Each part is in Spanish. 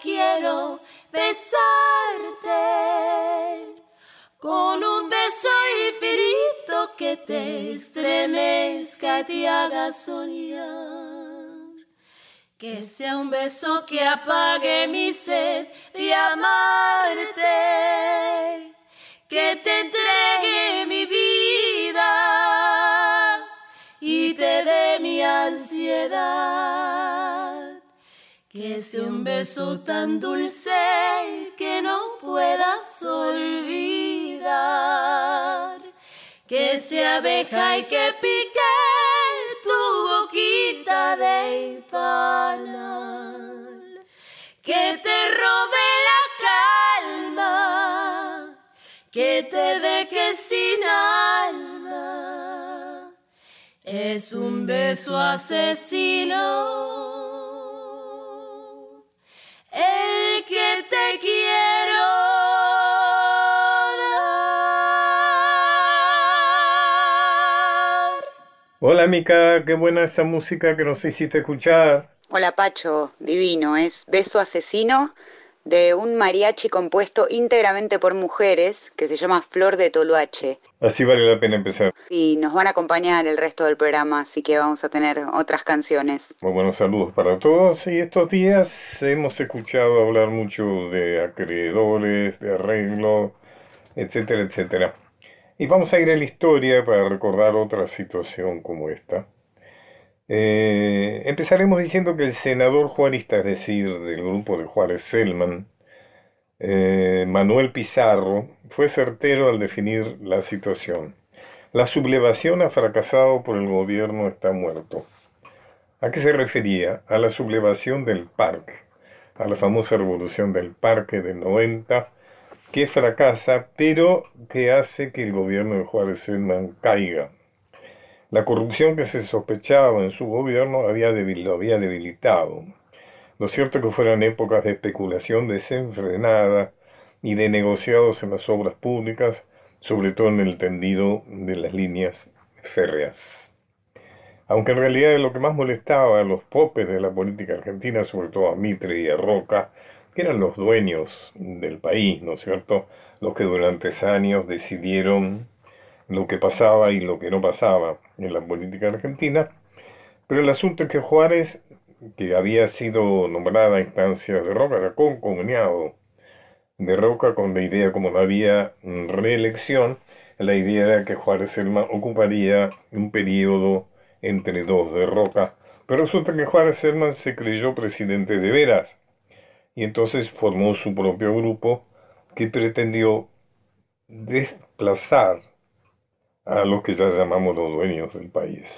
quiero besarte con un beso infinito que te estremezca y te haga soñar. Que sea un beso que apague mi sed de amarte, que te entregue mi vida y te dé mi ansiedad. Que sea un beso tan dulce que no puedas olvidar. Que sea abeja y que pique tu boquita de panal. Que te robe la calma. Que te deje sin alma. Es un beso asesino que te quiero dar. Hola Mica, qué buena esa música que nos hiciste escuchar. Hola Pacho, divino, es Beso Asesino de un mariachi compuesto íntegramente por mujeres que se llama Flor de Toluache. Así vale la pena empezar. Y nos van a acompañar el resto del programa, así que vamos a tener otras canciones. Muy buenos saludos para todos. Y estos días hemos escuchado hablar mucho de acreedores, de arreglo, etcétera, etcétera. Y vamos a ir a la historia para recordar otra situación como esta. Eh, empezaremos diciendo que el senador juarista, es decir, del grupo de Juárez Selman, eh, Manuel Pizarro, fue certero al definir la situación. La sublevación ha fracasado por el gobierno está muerto. ¿A qué se refería? A la sublevación del parque, a la famosa revolución del parque del 90, que fracasa, pero que hace que el gobierno de Juárez Selman caiga. La corrupción que se sospechaba en su gobierno había lo había debilitado. Lo cierto que fueron épocas de especulación desenfrenada y de negociados en las obras públicas, sobre todo en el tendido de las líneas férreas. Aunque en realidad lo que más molestaba a los popes de la política argentina, sobre todo a Mitre y a Roca, que eran los dueños del país, ¿no es cierto? Los que durante años decidieron lo que pasaba y lo que no pasaba en la política argentina, pero el asunto es que Juárez, que había sido nombrada instancia de Roca, era concomuniado de Roca con la idea, como no había reelección, la idea era que Juárez Selma ocuparía un periodo entre dos de Roca, pero resulta que Juárez Selman se creyó presidente de veras y entonces formó su propio grupo que pretendió desplazar a los que ya llamamos los dueños del país.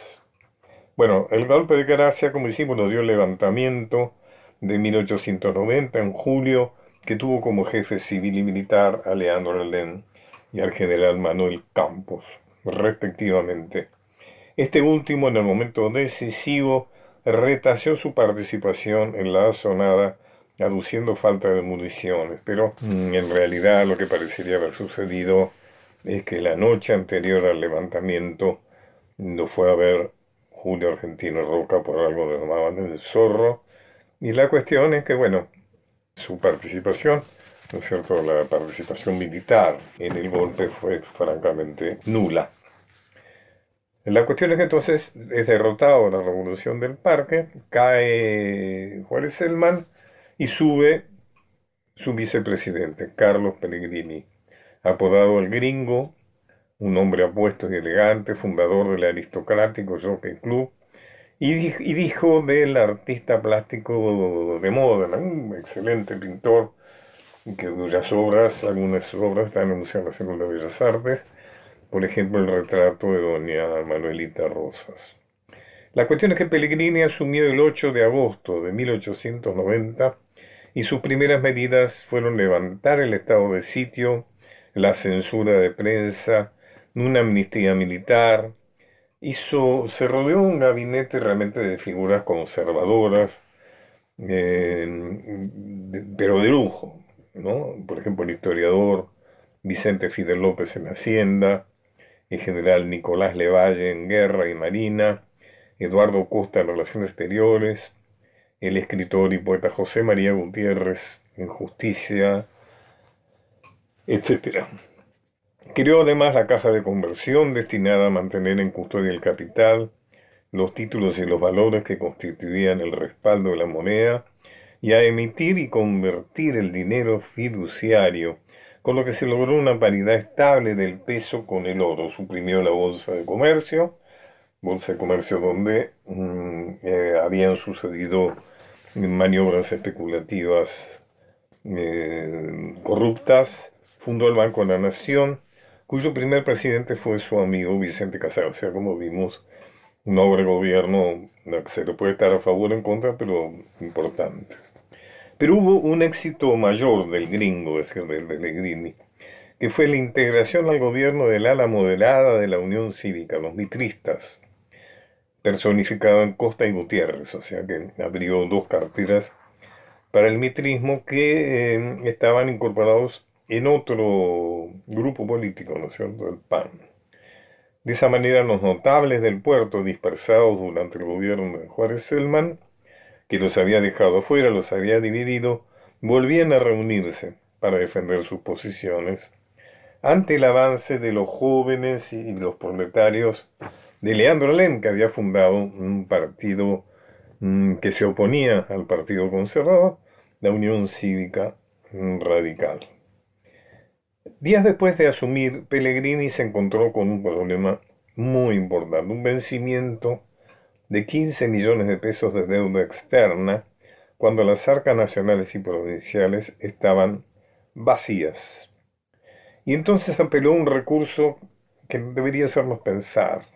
Bueno, el golpe de gracia, como decimos, nos dio el levantamiento de 1890 en julio, que tuvo como jefe civil y militar a Leandro Alén y al general Manuel Campos, respectivamente. Este último, en el momento decisivo, retació su participación en la asonada, aduciendo falta de municiones, pero mm, en realidad lo que parecería haber sucedido es que la noche anterior al levantamiento no fue a ver Julio Argentino Roca por algo que llamaban el zorro. Y la cuestión es que, bueno, su participación, ¿no es cierto?, la participación militar en el golpe fue francamente nula. La cuestión es que entonces es derrotado la revolución del parque, cae Juárez Selman y sube su vicepresidente, Carlos Pellegrini apodado el Gringo, un hombre apuesto y elegante, fundador del aristocrático Jockey Club, y, dijo del artista plástico de moda, un excelente pintor, que obras, algunas obras están en Museo Nacional de Bellas Artes, por ejemplo el retrato de doña Manuelita Rosas. La cuestión es que Pellegrini asumió el 8 de agosto de 1890 y sus primeras medidas fueron levantar el estado de sitio, la censura de prensa, una amnistía militar, hizo, se rodeó un gabinete realmente de figuras conservadoras, eh, pero de lujo, ¿no? Por ejemplo, el historiador Vicente Fidel López en Hacienda, el general Nicolás Levalle en Guerra y Marina, Eduardo Costa en Relaciones Exteriores, el escritor y poeta José María Gutiérrez en Justicia, etc. Creó además la caja de conversión destinada a mantener en custodia el capital, los títulos y los valores que constituían el respaldo de la moneda y a emitir y convertir el dinero fiduciario, con lo que se logró una paridad estable del peso con el oro. Suprimió la bolsa de comercio, bolsa de comercio donde mm, eh, habían sucedido maniobras especulativas eh, corruptas, fundó el Banco de la Nación, cuyo primer presidente fue su amigo Vicente Casar. O sea, como vimos, un noble gobierno, se le puede estar a favor o en contra, pero importante. Pero hubo un éxito mayor del gringo, es decir, del Pellegrini, que fue la integración al gobierno del ala moderada de la Unión Cívica, los mitristas, personificado en Costa y Gutiérrez, o sea que abrió dos carteras para el mitrismo que eh, estaban incorporados en otro grupo político, ¿no es cierto?, el PAN. De esa manera, los notables del puerto dispersados durante el gobierno de Juárez Selman, que los había dejado fuera, los había dividido, volvían a reunirse para defender sus posiciones ante el avance de los jóvenes y los proletarios de Leandro Len, que había fundado un partido mm, que se oponía al Partido Conservador, la Unión Cívica Radical. Días después de asumir, Pellegrini se encontró con un problema muy importante, un vencimiento de 15 millones de pesos de deuda externa cuando las arcas nacionales y provinciales estaban vacías. Y entonces apeló un recurso que debería hacernos pensar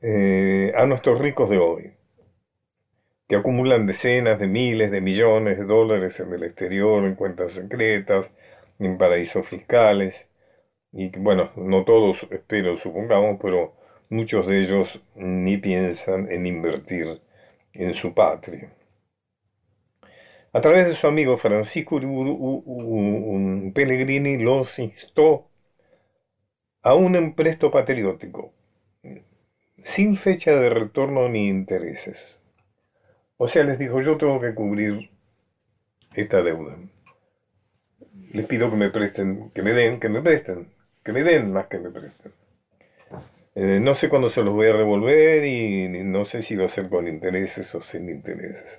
eh, a nuestros ricos de hoy, que acumulan decenas de miles de millones de dólares en el exterior, en cuentas secretas, en paraísos fiscales, y bueno, no todos, espero, supongamos, pero muchos de ellos ni piensan en invertir en su patria. A través de su amigo Francisco Pellegrini los instó a un empresto patriótico, sin fecha de retorno ni intereses. O sea, les dijo, yo tengo que cubrir esta deuda. Les pido que me presten, que me den, que me presten, que me den más que me presten. Eh, no sé cuándo se los voy a revolver y no sé si va a ser con intereses o sin intereses.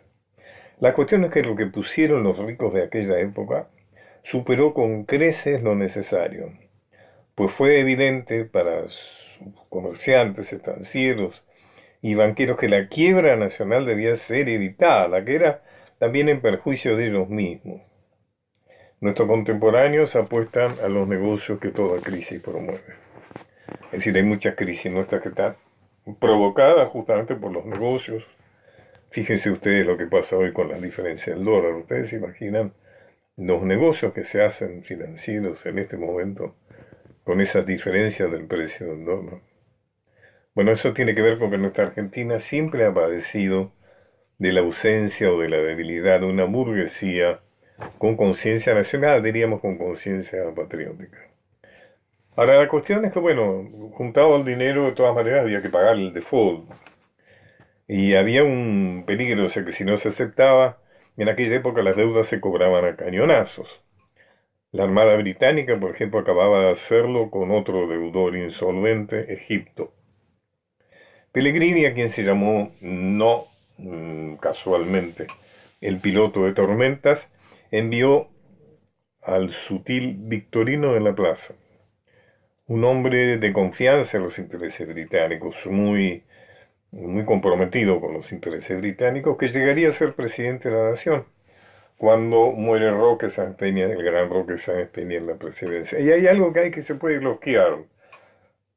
La cuestión es que lo que pusieron los ricos de aquella época superó con creces lo necesario, pues fue evidente para comerciantes, estancieros y banqueros que la quiebra nacional debía ser evitada, la que era también en perjuicio de ellos mismos. Nuestros contemporáneos apuestan a los negocios que toda crisis promueve. Es decir, hay muchas crisis nuestras que están provocadas justamente por los negocios. Fíjense ustedes lo que pasa hoy con la diferencia del dólar. Ustedes se imaginan los negocios que se hacen financieros en este momento con esas diferencias del precio del dólar. Bueno, eso tiene que ver con que nuestra Argentina siempre ha padecido de la ausencia o de la debilidad de una burguesía con conciencia nacional, diríamos con conciencia patriótica. Ahora, la cuestión es que, bueno, juntado el dinero, de todas maneras había que pagar el default. Y había un peligro, o sea que si no se aceptaba, en aquella época las deudas se cobraban a cañonazos. La Armada Británica, por ejemplo, acababa de hacerlo con otro deudor insolvente, Egipto. Pellegrini, a quien se llamó no mm, casualmente el piloto de tormentas, envió al sutil Victorino de la Plaza, un hombre de confianza en los intereses británicos, muy, muy comprometido con los intereses británicos, que llegaría a ser presidente de la nación cuando muere Roque Sáenz Peña, el gran Roque Sáenz Peña en la presidencia. Y hay algo que hay que se puede bloquear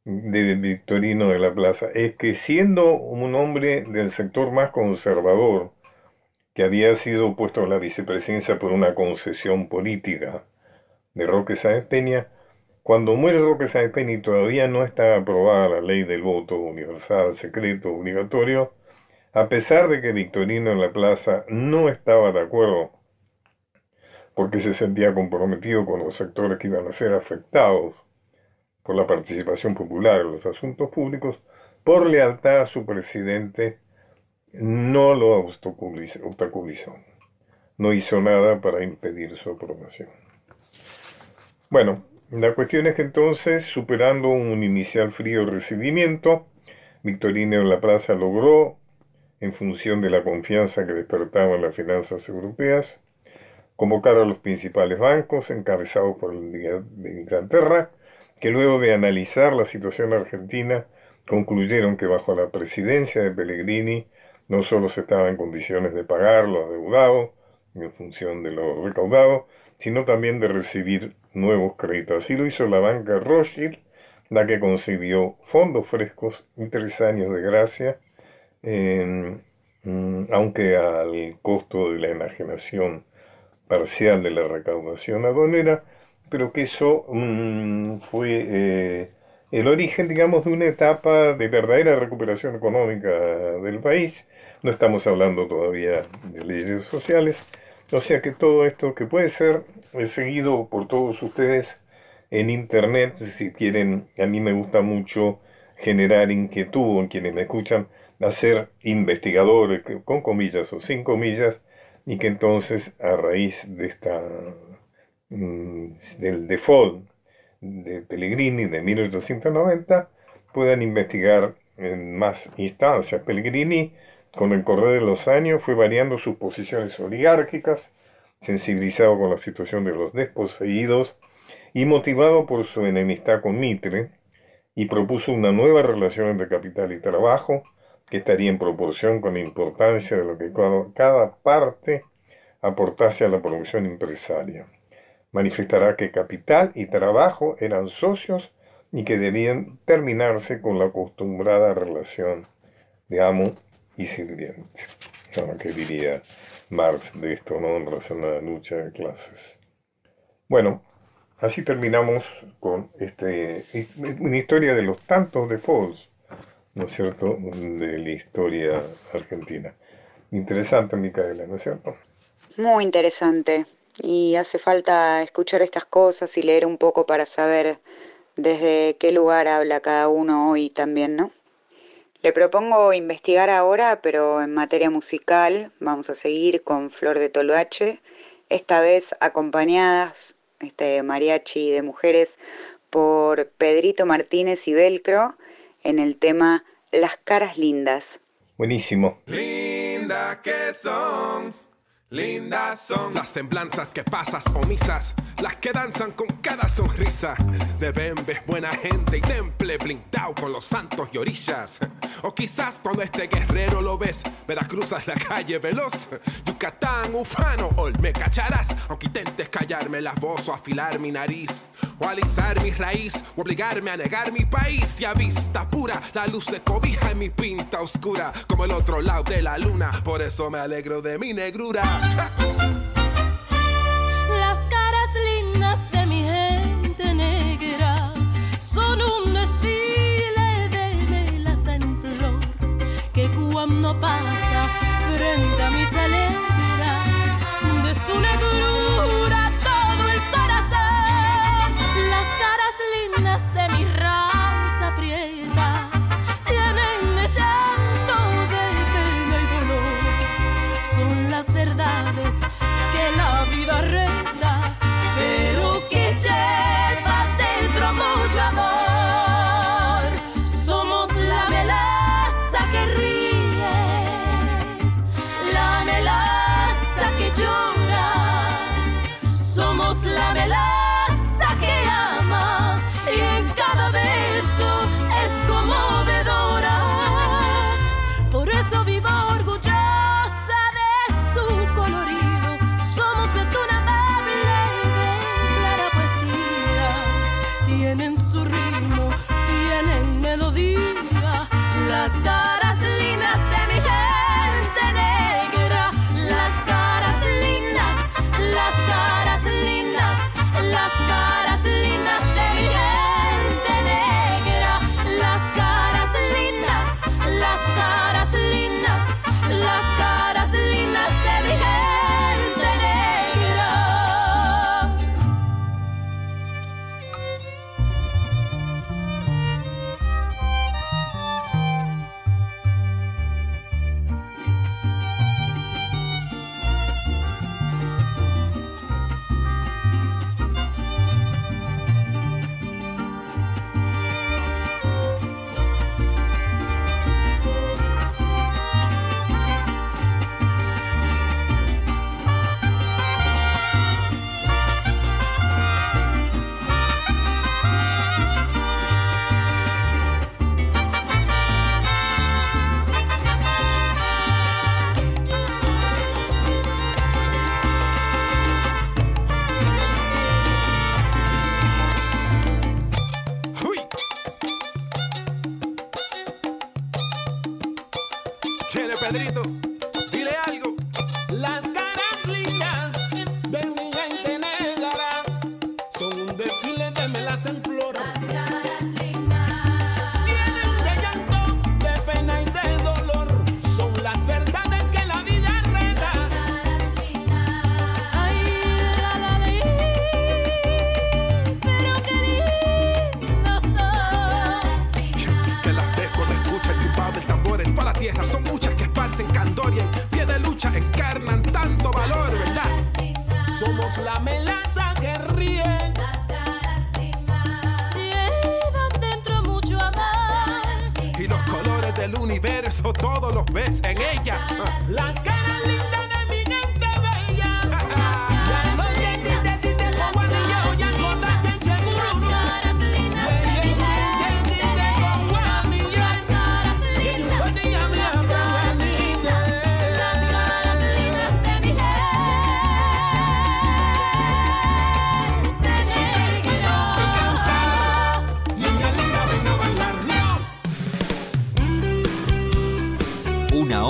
de Victorino de la Plaza, es que siendo un hombre del sector más conservador, que había sido puesto a la vicepresidencia por una concesión política de Roque Sáenz Peña, cuando muere Roque Sáenz Peña y todavía no está aprobada la ley del voto universal, secreto, obligatorio, a pesar de que Victorino de la Plaza no estaba de acuerdo porque se sentía comprometido con los sectores que iban a ser afectados por la participación popular en los asuntos públicos, por lealtad a su presidente, no lo obstaculizó, no hizo nada para impedir su aprobación. Bueno, la cuestión es que entonces, superando un inicial frío recibimiento, Victorino en la Plaza logró, en función de la confianza que despertaban las finanzas europeas, convocar a los principales bancos encabezados por el de Inglaterra, que luego de analizar la situación argentina concluyeron que bajo la presidencia de Pellegrini no solo se estaba en condiciones de pagar lo adeudado en función de lo recaudado, sino también de recibir nuevos créditos. Así lo hizo la banca Rothschild, la que concedió fondos frescos y tres años de gracia, mm, aunque al costo de la enajenación parcial de la recaudación aduanera, pero que eso mm, fue eh, el origen, digamos, de una etapa de verdadera recuperación económica del país. No estamos hablando todavía de leyes sociales, o sea que todo esto que puede ser seguido por todos ustedes en internet, si quieren, a mí me gusta mucho generar inquietud en quienes me escuchan, hacer investigadores, con comillas o sin comillas, y que entonces a raíz de esta mm, del default de Pellegrini de 1890 puedan investigar en más instancias. Pellegrini con el correr de los años fue variando sus posiciones oligárquicas, sensibilizado con la situación de los desposeídos y motivado por su enemistad con Mitre, y propuso una nueva relación entre capital y trabajo que estaría en proporción con la importancia de lo que cada parte aportase a la producción empresaria. Manifestará que capital y trabajo eran socios y que debían terminarse con la acostumbrada relación de amo y sirviente. ¿Qué diría Marx de esto, no? En la lucha de clases. Bueno, así terminamos con este, una historia de los tantos de Falls, ¿no es cierto?, de la historia argentina. Interesante, Micaela, ¿no es cierto? Muy interesante. Y hace falta escuchar estas cosas y leer un poco para saber desde qué lugar habla cada uno hoy también, ¿no? Le propongo investigar ahora, pero en materia musical, vamos a seguir con Flor de Toloache, esta vez acompañadas, este mariachi de mujeres, por Pedrito Martínez y Velcro en el tema Las caras lindas. Buenísimo. Linda que son Lindas son las semblanzas que pasas omisas, las que danzan con cada sonrisa. De Bembes, buena gente y temple blindado con los santos y orillas. O quizás cuando este guerrero lo ves, Veracruzas la calle veloz. Yucatán, ufano, ol me cacharás, aunque intentes callarme la voz o afilar mi nariz. O alisar mi raíz, o obligarme a negar mi país. Y a vista pura, la luz se cobija en mi pinta oscura, como el otro lado de la luna. Por eso me alegro de mi negrura. Las caras lindas de mi gente negra son un desfile de velas en flor que cuando pasa frente a mi alegra de su negrura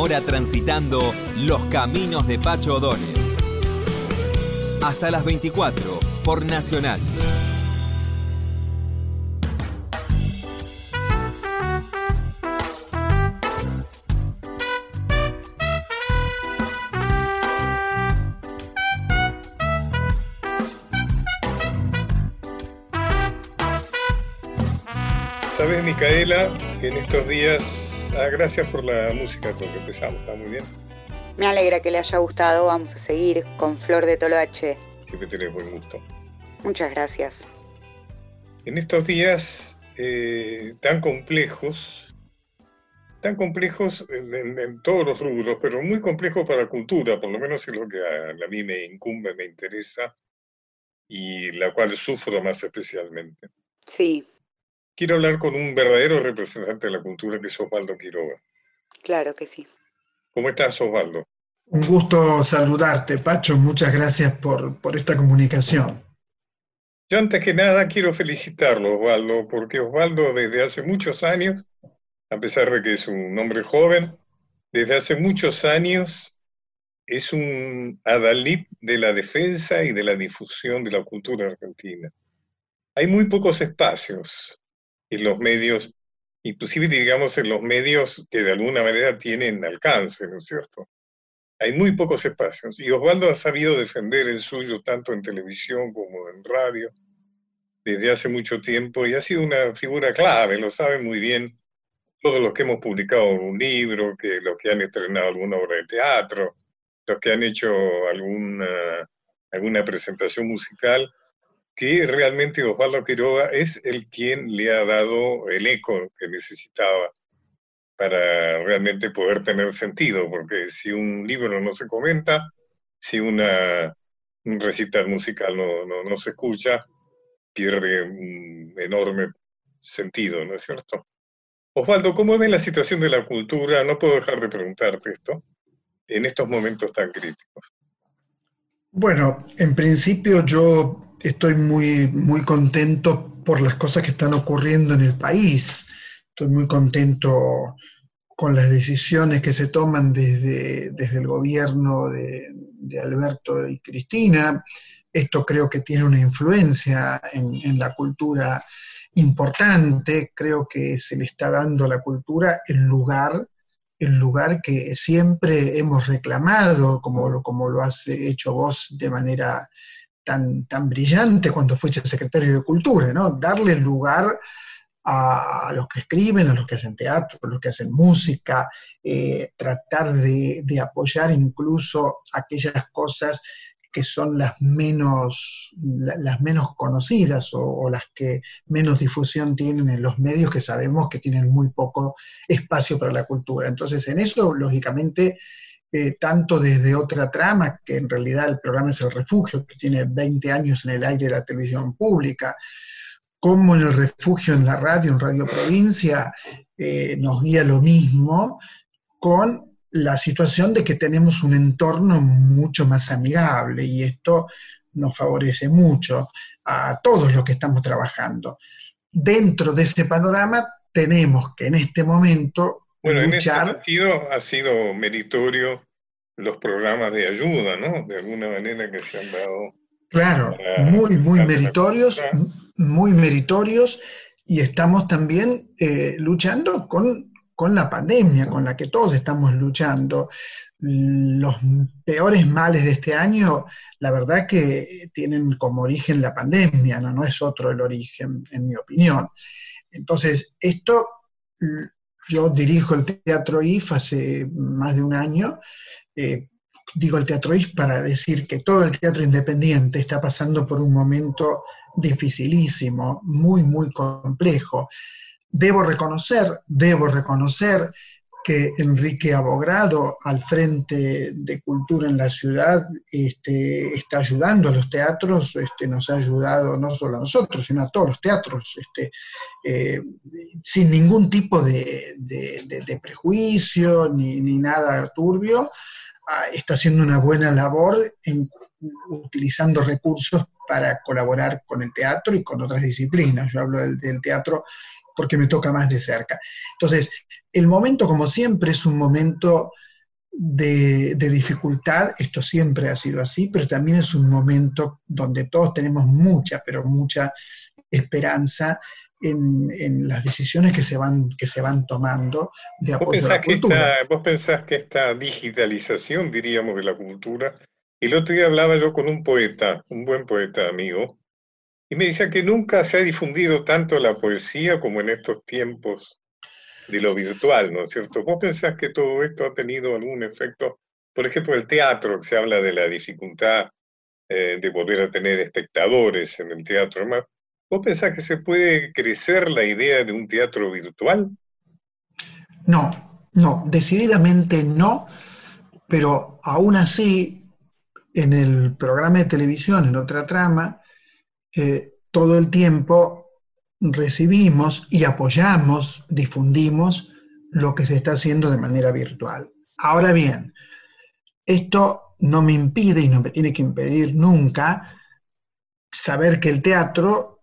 hora transitando los caminos de Pacho O'Donnell. Hasta las 24 por Nacional. Sabes, Micaela, que en estos días, ah, gracias por la música con que empezamos, está muy bien. Me alegra que le haya gustado. Vamos a seguir con Flor de Toloache. Siempre tenés buen gusto. Muchas gracias. En estos días eh, tan complejos, tan complejos en, en- en todos los rubros, pero muy complejos para la cultura, por lo menos es lo que a, a mí me incumbe, me interesa y la cual sufro más especialmente. Sí, Quiero hablar con un verdadero representante de la cultura que es Osvaldo Quiroga. claro que sí. ¿Cómo estás, Osvaldo? Un gusto saludarte, Pacho. Muchas gracias por, por esta comunicación. Yo antes que nada quiero felicitarlo, Osvaldo, porque Osvaldo desde hace muchos años, a pesar de que es un hombre joven, desde hace muchos años es un adalid de la defensa y de la difusión de la cultura argentina. Hay muy pocos espacios en los medios, inclusive digamos en los medios que de alguna manera tienen alcance, ¿no es cierto? Hay muy pocos espacios y Osvaldo ha sabido defender el suyo tanto en televisión como en radio desde hace mucho tiempo y ha sido una figura clave, lo saben muy bien todos los que hemos publicado un libro, que los que han estrenado alguna obra de teatro, los que han hecho alguna, alguna presentación musical, que realmente Osvaldo Quiroga es el quien le ha dado el eco que necesitaba para realmente poder tener sentido, porque si un libro no se comenta, si una, un recital musical no, no, no se escucha, pierde un enorme sentido, ¿no es cierto? Osvaldo, ¿cómo ves la situación de la cultura? No puedo dejar de preguntarte esto, en estos momentos tan críticos. Bueno, en principio yo estoy muy, muy contento por las cosas que están ocurriendo en el país. Estoy muy contento con las decisiones que se toman desde, desde el gobierno de, Alberto y Cristina. Esto creo que tiene una influencia en, en la cultura importante. Creo que se le está dando a la cultura el lugar el lugar que siempre hemos reclamado, como como lo has hecho vos de manera tan, tan brillante cuando fuiste secretario de Cultura, ¿no? Darle lugar a, los que escriben, a los que hacen teatro, a los que hacen música, eh, tratar de, apoyar incluso aquellas cosas que son las menos, las menos conocidas o, las que menos difusión tienen en los medios que sabemos que tienen muy poco espacio para la cultura. Entonces, en eso, lógicamente, eh, tanto desde otra trama, que en realidad el programa es El Refugio, que tiene 20 años en el aire de la televisión pública, como en el refugio en la radio, en Radio Provincia, eh, nos guía lo mismo, con la situación de que tenemos un entorno mucho más amigable y esto nos favorece mucho a todos los que estamos trabajando. Dentro de ese panorama tenemos que en este momento bueno, luchar... en ese sentido ha sido meritorio los programas de ayuda, ¿no? De alguna manera que se han dado. Claro, muy, muy meritorios, muy meritorios y estamos también eh, luchando con con la pandemia, con la que todos estamos luchando. Los peores males de este año, la verdad que tienen como origen la pandemia, no, no es otro el origen, en mi opinión. Entonces, esto, yo dirijo el Teatro IF hace más de un año, eh, digo el teatro is para decir que todo el teatro independiente está pasando por un momento dificilísimo, muy, muy complejo. Debo reconocer, debo reconocer que Enrique Abogrado, al frente de cultura en la ciudad, este, está ayudando a los teatros, este, nos ha ayudado no solo a nosotros, sino a todos los teatros, este, eh, sin ningún tipo de, de- de- prejuicio ni, ni nada turbio, ah, está haciendo una buena labor en- utilizando recursos para colaborar con el teatro y con otras disciplinas. Yo hablo del, del teatro porque me toca más de cerca. Entonces, el momento, como siempre, es un momento de, de dificultad, esto siempre ha sido así, pero también es un momento donde todos tenemos mucha, pero mucha esperanza en, en las decisiones que se van, que se van tomando de ¿Vos apoyo a la cultura. esta, vos pensás que esta digitalización, diríamos, de la cultura, el otro día hablaba yo con un poeta, un buen poeta amigo, y me decía que nunca se ha difundido tanto la poesía como en estos tiempos de lo virtual, ¿no es cierto? ¿Vos pensás que todo esto ha tenido algún efecto? Por ejemplo, el teatro, se habla de la dificultad eh, de volver a tener espectadores en el teatro. ¿Vos pensás que se puede crecer la idea de un teatro virtual? No, no, decididamente no, pero aún así, en el programa de televisión, en otra trama, eh, todo el tiempo recibimos y apoyamos, difundimos lo que se está haciendo de manera virtual. Ahora bien, esto no me impide y no me tiene que impedir nunca saber que el teatro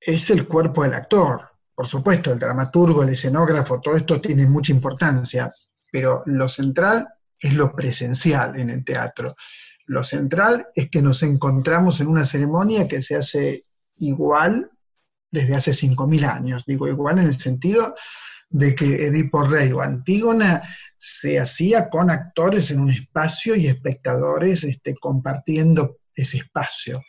es el cuerpo del actor. Por supuesto, el dramaturgo, el escenógrafo, todo esto tiene mucha importancia, pero lo central es lo presencial en el teatro. Lo central es que nos encontramos en una ceremonia que se hace igual desde hace 5.000 años. Digo igual en el sentido de que Edipo Rey o Antígona se hacía con actores en un espacio y espectadores este, compartiendo ese espacio.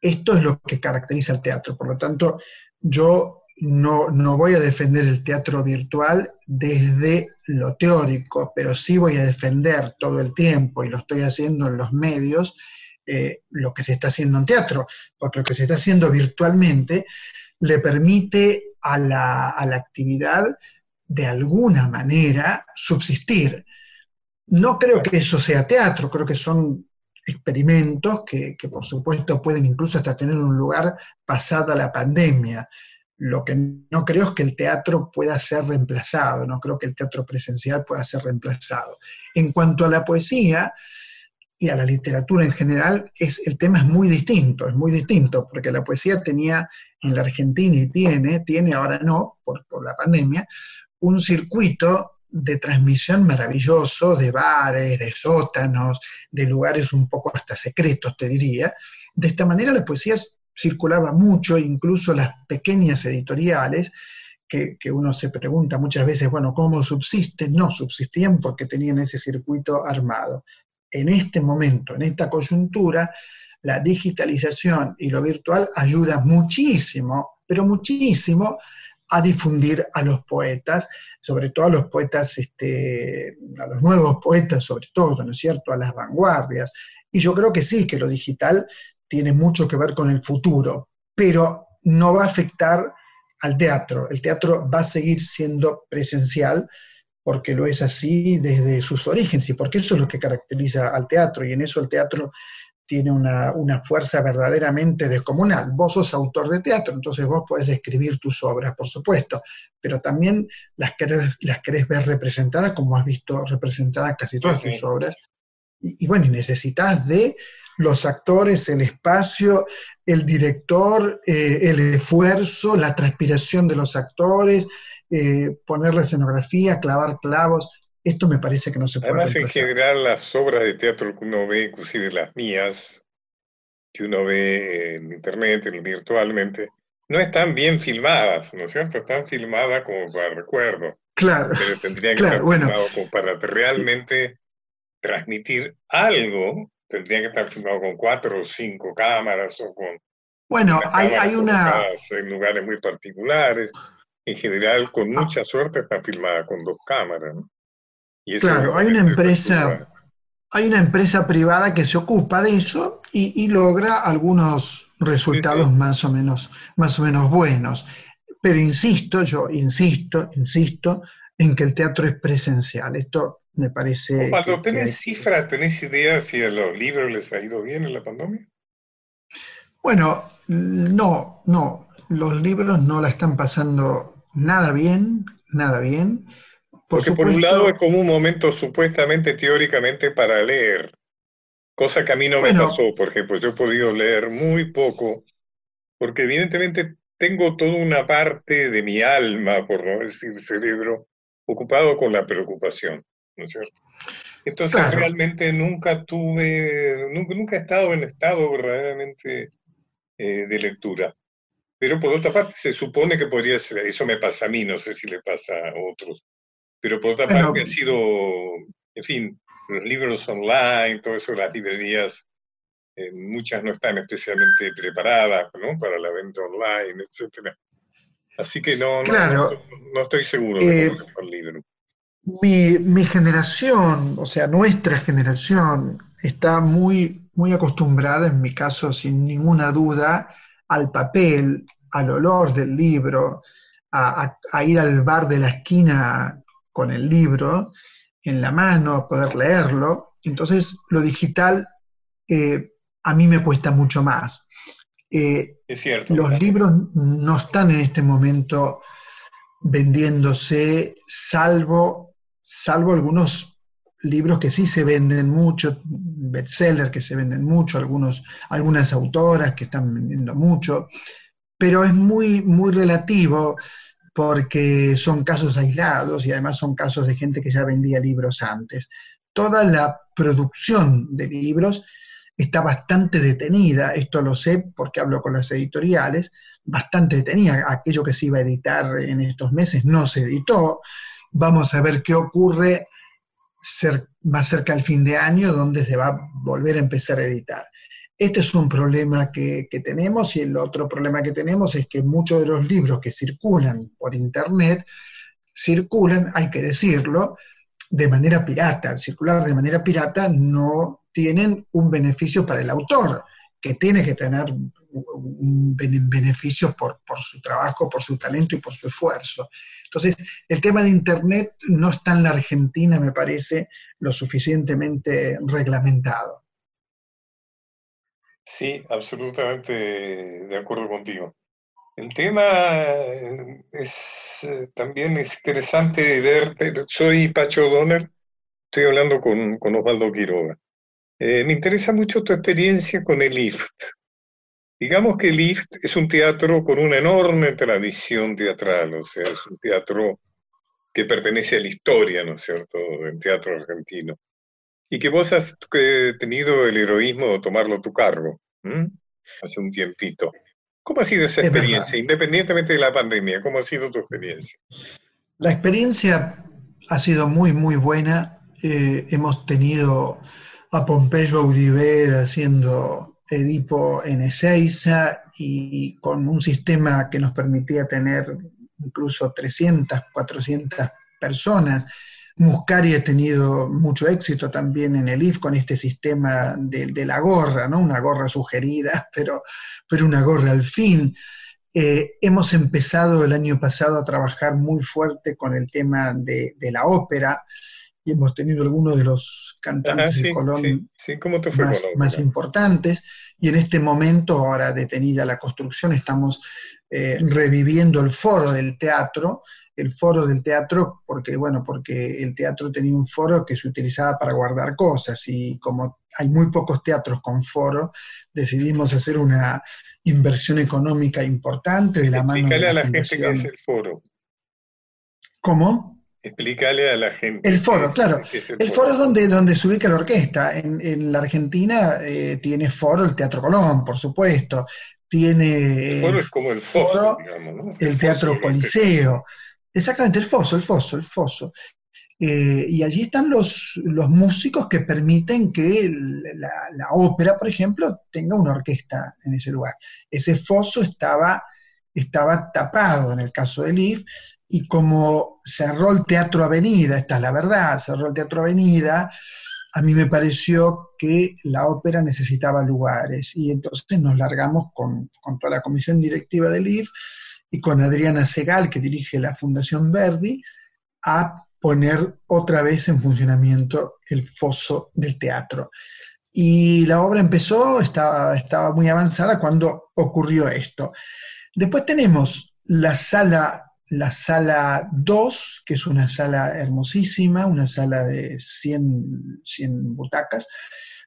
Esto es lo que caracteriza al teatro. Por lo tanto, yo no, no voy a defender el teatro virtual desde lo teórico, pero sí voy a defender todo el tiempo, y lo estoy haciendo en los medios, eh, lo que se está haciendo en teatro, porque lo que se está haciendo virtualmente le permite a la, a la actividad de alguna manera subsistir. No creo que eso sea teatro, creo que son experimentos que, que, por supuesto pueden incluso hasta tener un lugar pasada la pandemia. Lo que no creo es que el teatro pueda ser reemplazado, no creo que el teatro presencial pueda ser reemplazado. En cuanto a la poesía y a la literatura en general, es, el tema es muy distinto, es muy distinto, porque la poesía tenía en la Argentina y tiene, tiene ahora no, por, por la pandemia, un circuito de transmisión maravilloso de bares, de sótanos, de lugares un poco hasta secretos, te diría. De esta manera la poesía circulaba mucho, incluso las pequeñas editoriales, que, que, uno se pregunta muchas veces, bueno, ¿cómo subsisten? No, subsistían porque tenían ese circuito armado. En este momento, en esta coyuntura, la digitalización y lo virtual ayuda muchísimo, pero muchísimo, a difundir a los poetas, sobre todo a los poetas, este, a los nuevos poetas, sobre todo, ¿no es cierto?, a las vanguardias. Y yo creo que sí, que lo digital tiene mucho que ver con el futuro, pero no va a afectar al teatro. El teatro va a seguir siendo presencial porque lo es así desde sus orígenes y porque eso es lo que caracteriza al teatro y en eso el teatro tiene una, una, fuerza verdaderamente descomunal. Vos sos autor de teatro, entonces vos podés escribir tus obras, por supuesto, pero también las querés, las querés ver representadas como has visto representadas casi todas tus sí. obras. Y, y, bueno, necesitas de los actores, el espacio, el director, eh, el esfuerzo, la transpiración de los actores, eh, poner la escenografía, clavar clavos, esto me parece que no se puede Además, reemplazar. en general, las obras de teatro que uno ve, inclusive las mías, que uno ve en internet, en, virtualmente, no están bien filmadas, ¿no es cierto? Están filmadas como para recuerdo. Claro. Pero tendrían que claro, estar bueno. como para realmente transmitir algo. Tendrían que estar filmados con cuatro o cinco cámaras o con. Bueno, hay, hay una. En lugares muy particulares. En general, con mucha suerte, están filmadas con dos cámaras, ¿no? claro, hay una empresa, hay una empresa privada que se ocupa de eso y, y logra algunos resultados sí. más o menos, más o menos buenos. Pero insisto, yo insisto, insisto en que el teatro es presencial. Esto me parece. Cuando que- tenés cifras, ¿tenés idea si a los libros les ha ido bien en la pandemia? Bueno, no, no, los libros no la están pasando nada bien, nada bien. Por Porque por un lado es como un momento supuestamente teóricamente para leer, cosa que a mí no me pasó, por ejemplo, yo he podido leer muy poco, porque evidentemente tengo toda una parte de mi alma, por no decir cerebro, ocupado con la preocupación, ¿no es cierto? Entonces Claro. realmente nunca tuve, nunca, nunca he estado en estado verdaderamente eh, de lectura. Pero por otra parte se supone que podría ser, eso me pasa a mí, no sé si le pasa a otros, pero por otra parte ha sido, en fin, los libros online, todo eso, las librerías, eh, muchas no están especialmente preparadas ¿no? para la venta online, etcétera. Así que no, no, Claro. no, no estoy seguro de Eh, cómo el libro. Mi, mi generación, o sea, nuestra generación, está muy, muy acostumbrada, en mi caso, sin ninguna duda, al papel, al olor del libro, a, a- a ir al bar de la esquina con el libro en la mano, a poder leerlo. Entonces, lo digital eh, a mí me cuesta mucho más. Eh, Es cierto. los libros no están en este momento vendiéndose, salvo, salvo algunos libros que sí se venden mucho, bestsellers que se venden mucho, algunos, algunas autoras que están vendiendo mucho, pero es muy, muy relativo porque son casos aislados y además son casos de gente que ya vendía libros antes. Toda la producción de libros está bastante detenida, esto lo sé porque hablo con las editoriales, bastante detenida. Aquello que se iba a editar en estos meses no se editó. Vamos a ver qué ocurre más cerca al fin de año, donde se va a volver a empezar a editar. Este es un problema que, que tenemos y el otro problema que tenemos es que muchos de los libros que circulan por Internet circulan, hay que decirlo, de manera pirata. Al circular de manera pirata no tienen un beneficio para el autor, que tiene que tener un bene- beneficio por, por su trabajo, por su talento y por su esfuerzo. Entonces, el tema de Internet no está en la Argentina, me parece, lo suficientemente reglamentado. Sí, absolutamente de acuerdo contigo. El tema eh, es eh, también es interesante ver, pero soy Pacho Donner, estoy hablando con, con Osvaldo Quiroga. Eh, me interesa mucho tu experiencia con el IFT. Digamos que IFT es un teatro con una enorme tradición teatral, o sea, es un teatro que pertenece a la historia, ¿no es cierto?, del teatro argentino. Y que vos has eh, tenido el heroísmo de tomarlo a tu cargo, hace un tiempito. ¿Cómo ha sido esa Es experiencia, independientemente de la pandemia? ¿Cómo ha sido tu experiencia? La experiencia ha sido muy, muy buena. Eh, hemos tenido a Pompeyo Audiver haciendo Edipo en Ezeiza y con un sistema que nos permitía tener incluso 300, 400 personas. Muscari ha tenido mucho éxito también en el IF con este sistema de, la gorra, ¿no? Una gorra sugerida, pero, pero una gorra al fin. Eh, hemos empezado el año pasado a trabajar muy fuerte con el tema de la ópera y hemos tenido algunos de los cantantes Ajá, de Colón sí, sí, ¿cómo te fue más, importantes. Y en este momento, ahora detenida la construcción, estamos eh, reviviendo el foro del teatro, el foro del teatro, porque, bueno, porque el teatro tenía un foro que se utilizaba para guardar cosas, y como hay muy pocos teatros con foro, decidimos hacer una inversión económica importante de la mano de a la gente qué Fundación. es el foro. ¿Cómo? Explícale a la gente. El foro, es- claro. es El foro es donde, donde se ubica la orquesta. En, en la Argentina eh, tiene foro el Teatro Colón, por supuesto. Tiene El foro es como el foso, foro, digamos, ¿no? el Teatro de. Coliseo. Exactamente, el foso, el foso, el foso. Eh, y allí están los, los músicos que permiten que el- la, la ópera, por ejemplo, tenga una orquesta en ese lugar. Ese foso estaba, estaba tapado en el caso del IF, y como cerró el Teatro Avenida, esta es la verdad, cerró el Teatro Avenida, a mí me pareció que la ópera necesitaba lugares y entonces nos largamos con, con toda la comisión directiva del IF y con Adriana Segal, que dirige la Fundación Verdi, a poner otra vez en funcionamiento el foso del teatro. Y la obra empezó, estaba, estaba muy avanzada cuando ocurrió esto. Después tenemos la sala, la sala 2, que es una sala hermosísima, una sala de 100, 100 butacas,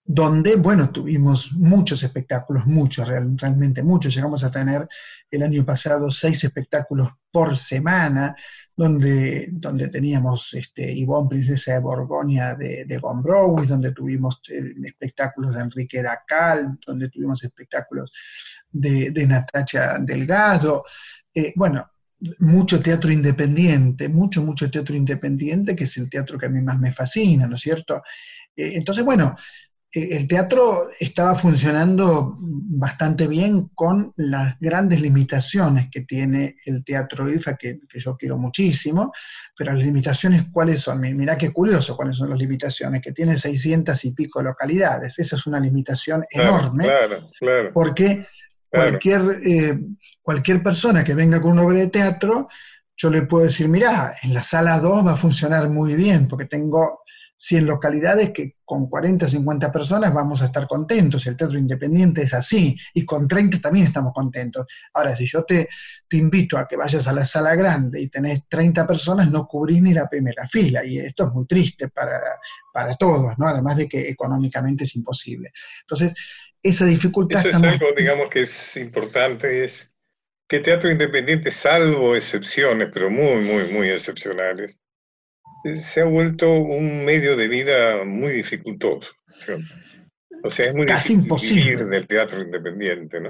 donde, bueno, tuvimos muchos espectáculos, muchos, real- realmente muchos. Llegamos a tener el año pasado seis espectáculos por semana, donde, donde teníamos este, Ivonne, Princesa de Borgoña de, de Gombrowicz, donde tuvimos eh, espectáculos de Enrique Dacal, donde tuvimos espectáculos de, de Natacha Delgado. Eh, bueno, mucho teatro independiente, mucho, mucho teatro independiente, que es el teatro que a mí más me fascina, ¿no es cierto? Eh, entonces, bueno, eh, el teatro estaba funcionando bastante bien con las grandes limitaciones que tiene el teatro IFA, que, que yo quiero muchísimo, pero las limitaciones, ¿cuáles son? Mi- Mirá qué curioso cuáles son las limitaciones, que tiene 600 y pico localidades. Esa es una limitación Claro, enorme, claro, claro. porque Cualquier, eh, cualquier persona que venga con una obra de teatro, yo le puedo decir, mirá, en la sala 2 va a funcionar muy bien, porque tengo 100 localidades que con 40, 50 personas vamos a estar contentos. El teatro independiente es así, y con 30 también estamos contentos. Ahora, si yo te, te invito a que vayas a la sala grande y tenés 30 personas, no cubrís ni la primera fila, y esto es muy triste para, para todos, ¿no? Además de que económicamente es imposible. Entonces, esa dificultad Eso es algo, digamos, que es importante, es que teatro independiente, salvo excepciones, pero muy, muy, muy excepcionales, se ha vuelto un medio de vida muy dificultoso. ¿cierto? O sea, es muy Casi difícil imposible. vivir del teatro independiente, ¿no?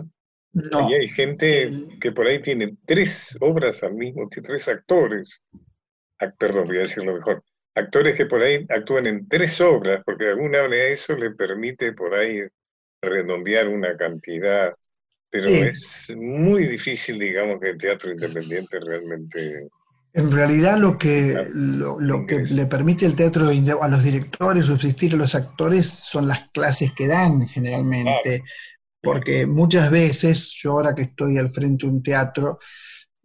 No, Y hay gente que por ahí tiene tres obras al mismo tiempo, tres actores, ac- perdón, voy a decirlo mejor, actores que por ahí actúan en tres obras, porque de alguna manera eso le permite por ahí redondear una cantidad, pero Sí. es muy difícil, digamos, que el teatro independiente realmente... En realidad lo que, lo, lo que le permite el teatro a los directores subsistir a los actores son las clases que dan generalmente, porque muchas veces, yo ahora que estoy al frente de un teatro,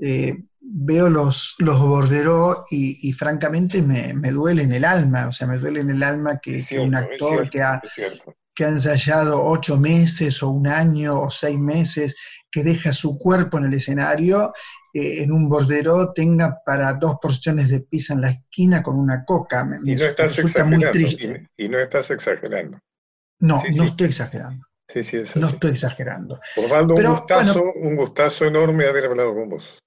eh, veo los, los borderos y, y francamente me, me duele en el alma, o sea, me duele en el alma que, un cierto, es actor cierto, que ha. Que ha ensayado ocho meses o un año o seis meses, que deja su cuerpo en el escenario, eh, en un bordero tenga para dos porciones de pizza en la esquina con una coca. Me, Y no estás resulta muy exagerando, triste. y, y no estás exagerando. No, Sí, no sí. estoy exagerando, Sí, sí, es no así. estoy exagerando. Osvaldo, un Pero, gustazo, un gustazo enorme haber hablado con vos.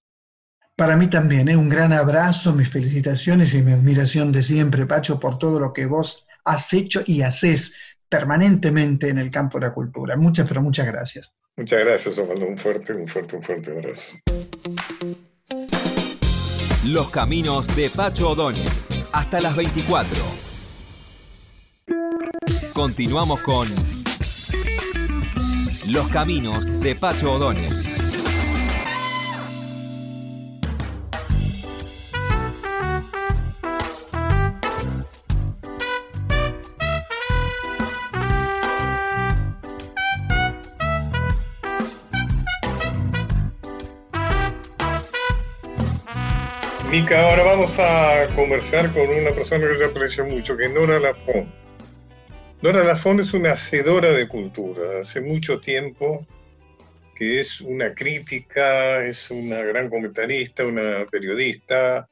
Para mí también, ¿eh? un gran abrazo, mis felicitaciones y mi admiración de siempre, Pacho, por todo lo que vos has hecho y haces permanentemente en el campo de la cultura. Muchas, pero muchas gracias. Muchas gracias, Osvaldo. Un fuerte, un fuerte, un fuerte abrazo. Los caminos de Pacho O'Donnell. Hasta las 24. Continuamos con Los caminos de Pacho O'Donnell. Mica, ahora vamos a conversar con una persona que yo aprecio mucho, que es Nora Lafont. Nora Lafont es una hacedora de cultura. Hace mucho tiempo que es una crítica, es una gran comentarista, una periodista.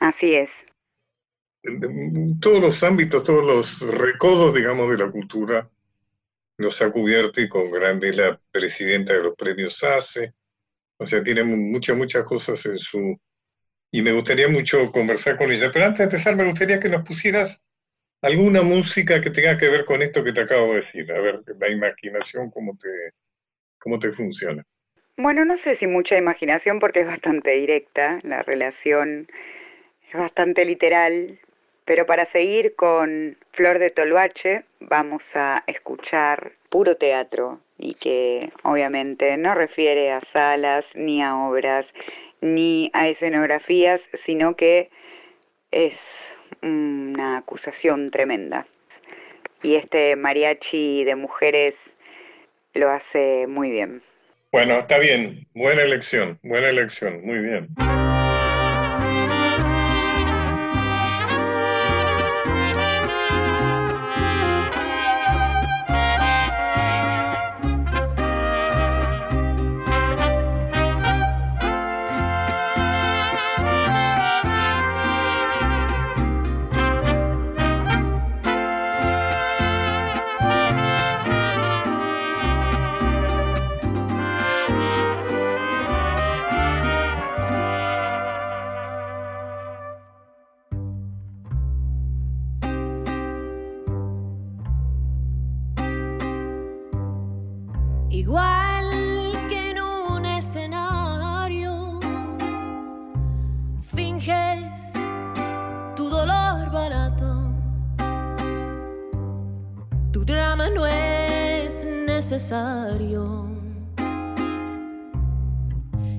Así es. En todos los ámbitos, todos los recodos, digamos, de la cultura los ha cubierto y con grande la presidenta de los premios ACE. O sea, tiene mu- muchas, muchas cosas en su... Y me gustaría mucho conversar con ella. Pero antes de empezar, me gustaría que nos pusieras alguna música que tenga que ver con esto que te acabo de decir. A ver, la imaginación, cómo te, cómo te funciona. Bueno, no sé si mucha imaginación porque es bastante directa, la relación es bastante literal, pero para seguir con Flor de Tolvache vamos a escuchar puro teatro y que obviamente no refiere a salas ni a obras ni a escenografías, sino que es una acusación tremenda. y este mariachi de mujeres lo hace muy bien. Bueno, está bien, buena elección, buena elección, muy bien.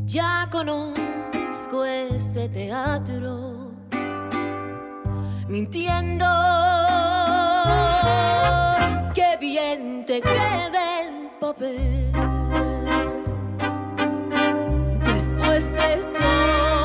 Ya conozco ese teatro, mintiendo. Qué bien te queda el papel. Después de todo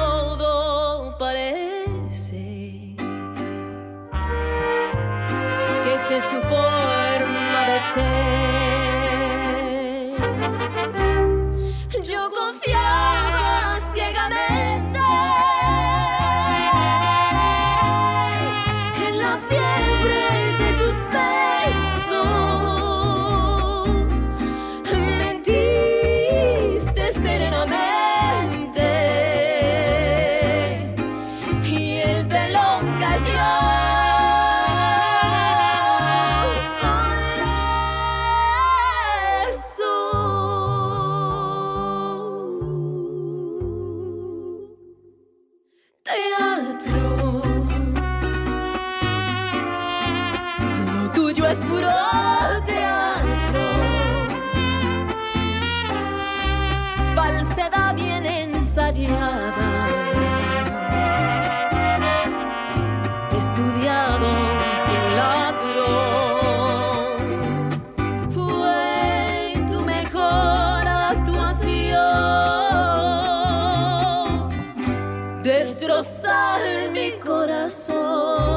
destrozar mi corazón.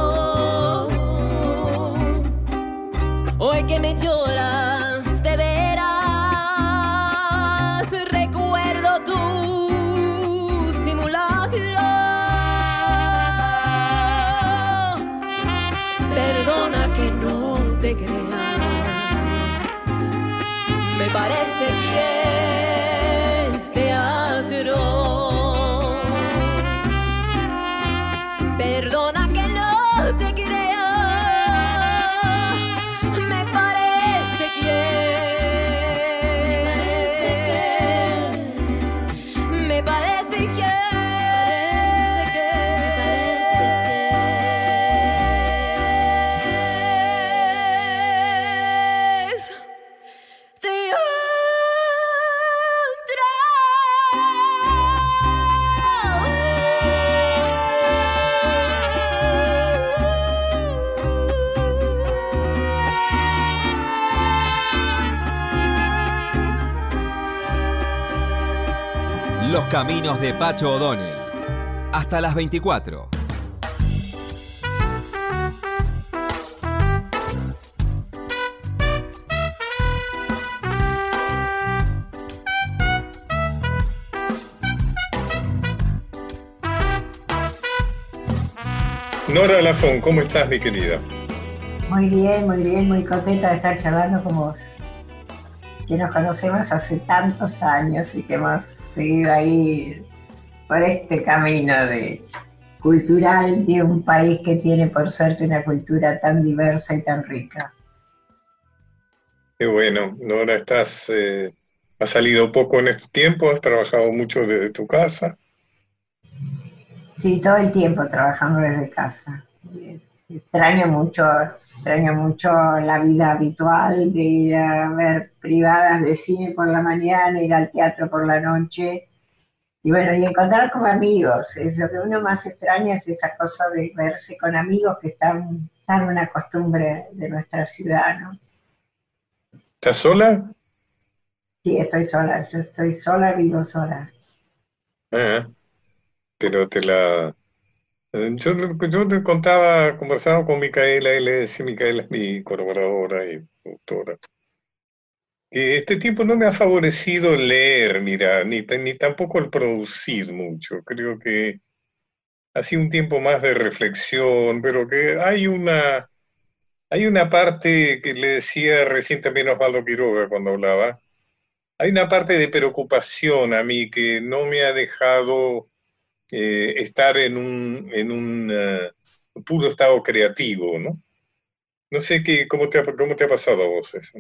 Caminos de Pacho O'Donnell. Hasta las 24. Nora Lafón, ¿cómo estás, mi querida? Muy bien, muy bien, muy contenta de estar charlando con vos. Que nos conocemos hace tantos años y que hemos seguido ahí por este camino de cultural de un país que tiene por suerte una cultura tan diversa y tan rica. Qué bueno, Nora, estás, eh, has salido poco en este tiempo, has trabajado mucho desde tu casa. Sí, todo el tiempo trabajando desde casa. Extraño mucho, extraño mucho la vida habitual de ir a ver privadas de cine por la mañana, ir al teatro por la noche y bueno, y encontrar como amigos, es lo que uno más extraña es esa cosa de verse con amigos que están tan una costumbre de nuestra ciudad, ¿no? ¿Estás sola? Sí, estoy sola, yo estoy sola, vivo sola. Ah, pero te la... Yo, yo te contaba, conversaba con Micaela y le decía, Micaela es mi colaboradora y productora, que este tiempo no me ha favorecido leer, mira, ni, ni tampoco el producir mucho. Creo que ha sido un tiempo más de reflexión, pero que hay una, hay una parte que le decía recién también Osvaldo Quiroga cuando hablaba, hay una parte de preocupación a mí que no me ha dejado eh, estar en un, en un eh, puro estado creativo, ¿no? No sé qué, cómo te ha, cómo te ha pasado a vos eso.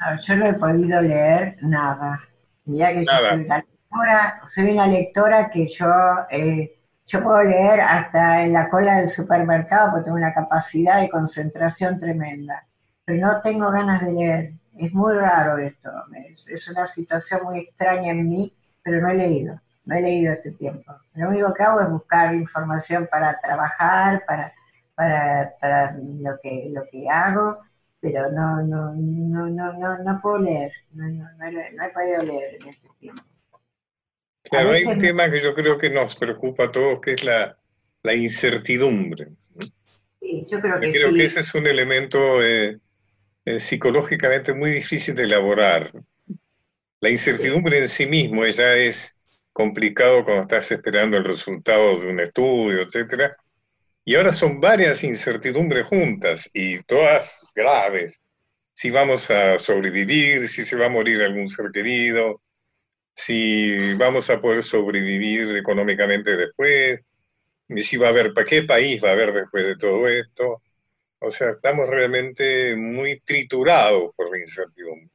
No, yo no he podido leer nada. Mira que yo Nada. soy una lectora, soy una lectora que yo, eh, yo puedo leer hasta en la cola del supermercado porque tengo una capacidad de concentración tremenda. Pero no tengo ganas de leer. Es muy raro esto. Es, es una situación muy extraña en mí, pero no he leído. No he leído este tiempo. Lo único que hago es buscar información para trabajar, para, para, para lo, que, lo que hago pero no, no, no, no, no, no puedo leer, no, no, no, he- no he podido leer en este tiempo. Claro, hay un tema que yo creo que nos preocupa a todos, que es la, la incertidumbre. Sí, yo creo Yo que creo sí. que ese es un elemento eh, eh, psicológicamente muy difícil de elaborar. La incertidumbre en sí mismo ya es complicado cuando estás esperando el resultado de un estudio, etcétera. Y ahora son varias incertidumbres juntas y todas graves. Si vamos a sobrevivir, si se va a morir algún ser querido, si vamos a poder sobrevivir económicamente después, si va a haber, ¿para qué país va a haber después de todo esto? O sea, estamos realmente muy triturados por la incertidumbre.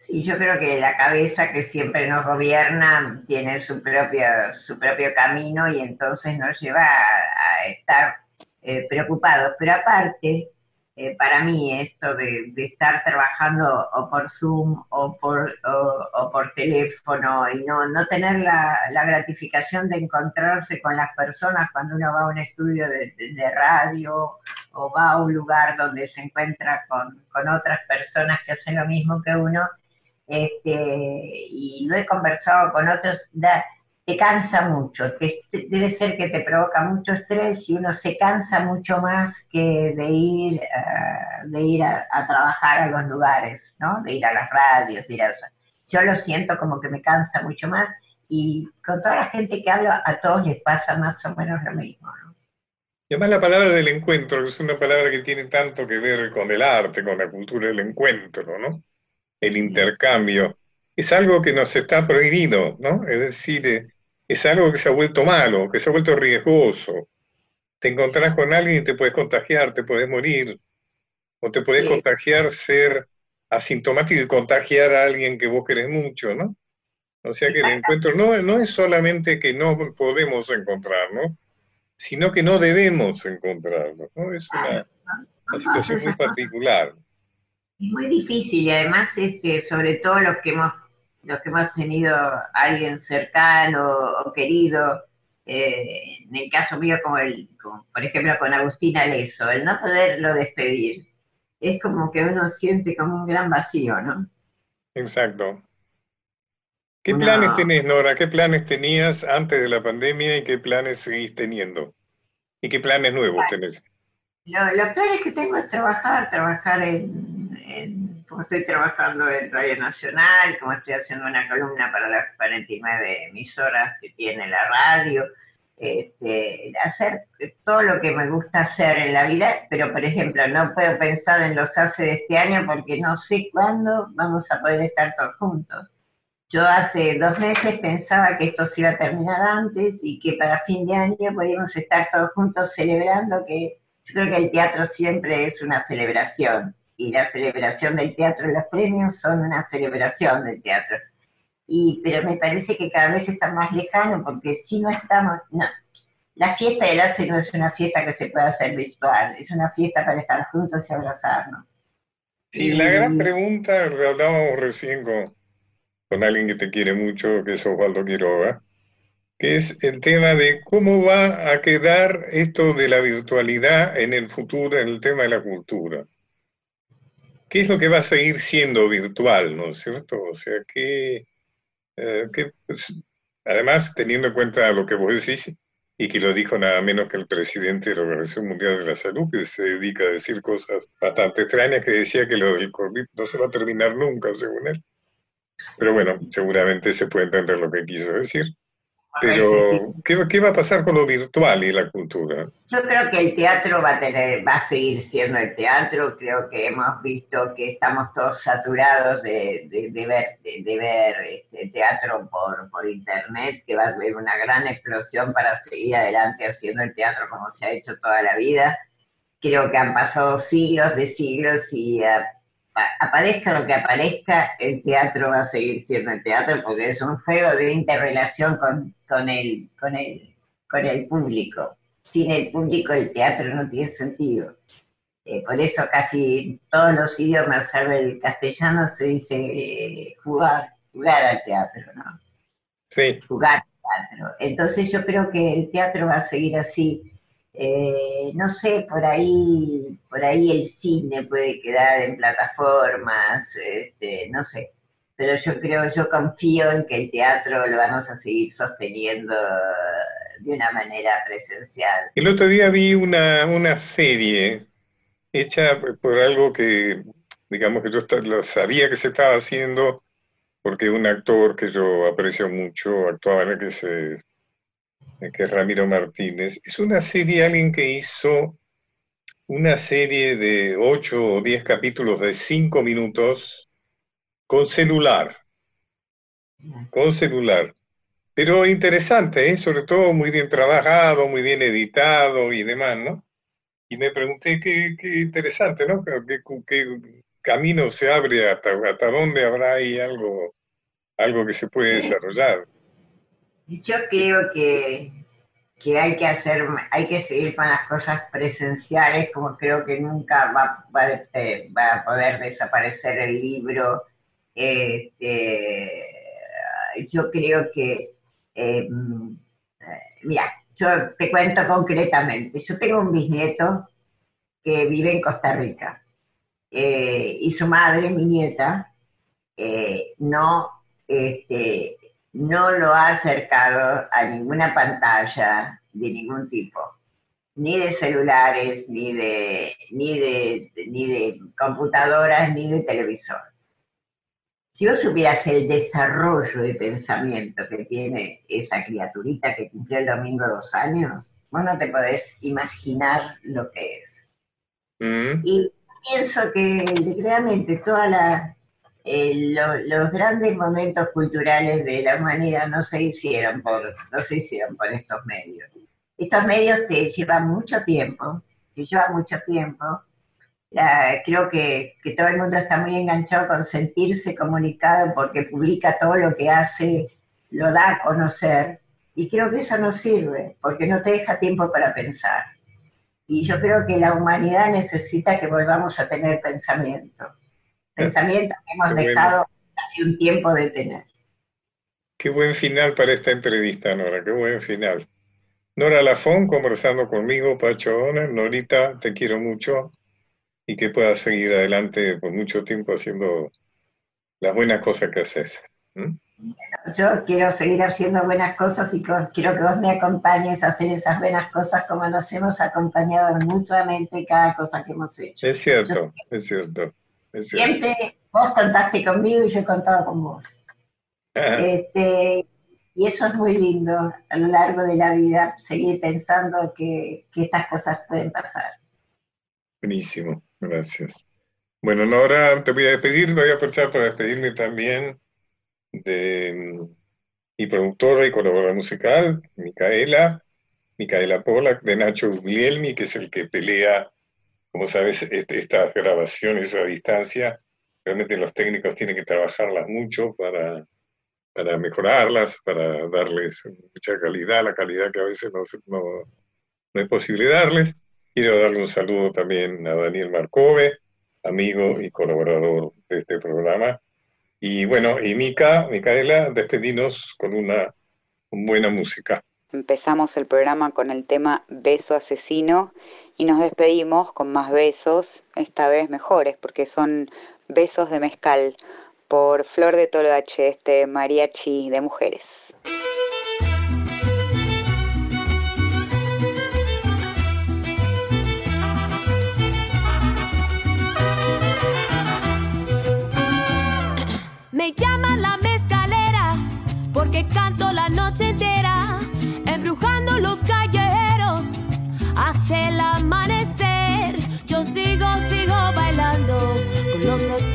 Sí, yo creo que la cabeza que siempre nos gobierna tiene su propio, su propio camino y entonces nos lleva a, estar eh, preocupados. Pero aparte, eh, para mí esto de, estar trabajando o por Zoom o por, o, por teléfono y no, no tener la, la gratificación de encontrarse con las personas cuando uno va a un estudio de- de radio o va a un lugar donde se encuentra con, con otras personas que hacen lo mismo que uno, este, y lo he conversado con otros, te cansa mucho, te- debe ser que te provoca mucho estrés y uno se cansa mucho más que de ir, ah, de ir a, a trabajar a los lugares, ¿no? De ir a las radios, de ir a... Yo lo siento como que me cansa mucho más y con toda la gente que hablo, a todos les pasa más o menos lo mismo, ¿no? Y además la palabra del encuentro, que es una palabra que tiene tanto que ver con el arte, con la cultura del encuentro, ¿no? El intercambio. Es algo que nos está prohibido, ¿no? Es decir, eh, es algo que se ha vuelto malo, que se ha vuelto riesgoso. Te encontrás con alguien y te puedes contagiar, te puedes morir, o te puedes Sí. contagiar, ser asintomático y contagiar a alguien que vos querés mucho, ¿no? O sea que el encuentro no, no es solamente que no podemos encontrar, ¿no? Sino que no debemos encontrarnos, ¿no? Es una, una situación muy particular. Es muy difícil y además, este, sobre todo los que hemos, los que hemos tenido a alguien cercano o querido, eh, en el caso mío, como el, como, por ejemplo, con Agustín Aleso, el no poderlo despedir, es como que uno siente como un gran vacío, ¿no? Exacto. ¿Qué planes tenés, Nora? ¿Qué planes tenías antes de la pandemia y qué planes seguís teniendo? ¿Y qué planes nuevos tenés? Lo- los planes que tengo es trabajar, trabajar en, como estoy trabajando en Radio Nacional, como estoy haciendo una columna para las 49 emisoras que tiene la radio, este, hacer todo lo que me gusta hacer en la vida, pero por ejemplo no puedo pensar en los hace de este año porque no sé cuándo vamos a poder estar todos juntos. Yo hace dos meses pensaba que esto se iba a terminar antes y que para fin de año podíamos estar todos juntos celebrando que yo creo que el teatro siempre es una celebración y la celebración del teatro y los premios son una celebración del teatro. Y, pero me parece que cada vez está más lejano porque si no estamos, no, la fiesta del ACE no es una fiesta que se pueda hacer virtual, es una fiesta para estar juntos y abrazarnos. Sí, la gran pregunta, hablábamos recién con, con alguien que te quiere mucho, que es Osvaldo Quiroga, que es el tema de cómo va a quedar esto de la virtualidad en el futuro, en el tema de la cultura. ¿Qué es lo que va a seguir siendo virtual, no es cierto? O sea, que, eh, que, pues, además, teniendo en cuenta lo que vos decís, y que lo dijo nada menos que el presidente de la Organización Mundial de la Salud, que se dedica a decir cosas bastante extrañas, que decía que lo del COVID no se va a terminar nunca, según él. Pero bueno, seguramente se puede entender lo que quiso decir. Pero, ¿qué, qué va a pasar con lo virtual y la cultura? Yo creo que el teatro va a tener, va a seguir siendo el teatro. Creo que hemos visto que estamos todos saturados de, de- de ver, de, de ver este, teatro por, por internet, que va a haber una gran explosión para seguir adelante haciendo el teatro como se ha hecho toda la vida. Creo que han pasado siglos de siglos y a- aparezca lo que aparezca, el teatro va a seguir siendo el teatro porque es un juego de interrelación con, con, el, con, el, con el público. Sin el público el teatro no tiene sentido. Eh, por eso casi todos los idiomas, salvo el castellano, se dice eh, jugar, jugar al teatro, ¿no? Sí, jugar al teatro. Entonces yo creo que el teatro va a seguir así. Eh, no sé, por ahí, por ahí el cine puede quedar en plataformas, este, no sé. Pero yo creo, yo confío en que el teatro lo vamos a seguir sosteniendo de una manera presencial. El otro día vi una, una serie hecha por algo que, digamos que yo lo sabía que se estaba haciendo, porque un actor que yo aprecio mucho actuaba en el que, se, que es Ramiro Martínez. Es una serie, alguien que hizo una serie de 8 o 10 capítulos de 5 minutos con celular, con celular. Pero interesante, ¿eh? sobre todo muy bien trabajado, muy bien editado y demás, ¿no? Y me pregunté qué, qué interesante, ¿no? ¿Qué, qué- qué camino se abre hasta, hasta dónde habrá ahí algo, algo que se puede desarrollar. Yo creo que, que hay que hacer, hay que seguir con las cosas presenciales, como creo que nunca va, va, este, a poder desaparecer el libro. Este, yo creo que, eh, mm, mira, yo te cuento concretamente, yo tengo un bisnieto que vive en Costa Rica eh, y su madre, mi nieta, eh, no, este, no lo ha acercado a ninguna pantalla de ningún tipo, ni de celulares, ni de, ni de, ni de computadoras, ni de televisor. Si vos supieras el desarrollo de pensamiento que tiene esa criaturita que cumplió el domingo dos años, vos no te podés imaginar lo que es. Mm, Y pienso que realmente toda la, eh, lo- los grandes momentos culturales de la humanidad no se hicieron por, no se hicieron por estos medios. Estos medios te llevan mucho tiempo, te llevan mucho tiempo. La- creo que, que todo el mundo está muy enganchado con sentirse comunicado porque publica todo lo que hace, lo da a conocer. Y creo que eso no sirve, porque no te deja tiempo para pensar. Y yo creo que la humanidad necesita que volvamos a tener pensamiento. Pensamiento que hemos Qué bueno. dejado hace un tiempo de tener. Qué buen final para esta entrevista, Nora, qué buen final. Nora Lafón conversando conmigo, Pacho Donner. Norita, te quiero mucho y que puedas seguir adelante por mucho tiempo haciendo las buenas cosas que haces. ¿Mm? Yo quiero seguir haciendo buenas cosas y quiero que vos me acompañes a hacer esas buenas cosas como nos hemos acompañado mutuamente cada cosa que hemos hecho. Es cierto, es cierto, es cierto. Siempre vos contaste conmigo y yo he contado con vos. Este, y eso es muy lindo a lo largo de la vida, seguir pensando que, que estas cosas pueden pasar. Buenísimo, gracias. Bueno, Nora, te voy a despedir, voy a aprovechar para despedirme también de mm, mi productora y colaboradora musical, Micaela, Micaela Polak, de Nacho Guglielmi, que es el que pelea, como sabes, este, estas grabaciones a distancia, realmente los técnicos tienen que trabajarlas mucho para, para mejorarlas, para darles mucha calidad, la calidad que a veces no, no, no es posible darles. Quiero darle un saludo también a Daniel Marcove, amigo y colaborador de este programa. Y bueno, y Mica, Micaela, despedimos con una, una buena música. Empezamos el programa con el tema Beso Asesino y nos despedimos con más besos, esta vez mejores, porque son Besos de Mezcal por Flor de Toloache, este mariachi de mujeres. Me llama la mezcalera porque canto la noche los callejeros hasta el amanecer. Yo sigo, sigo bailando con los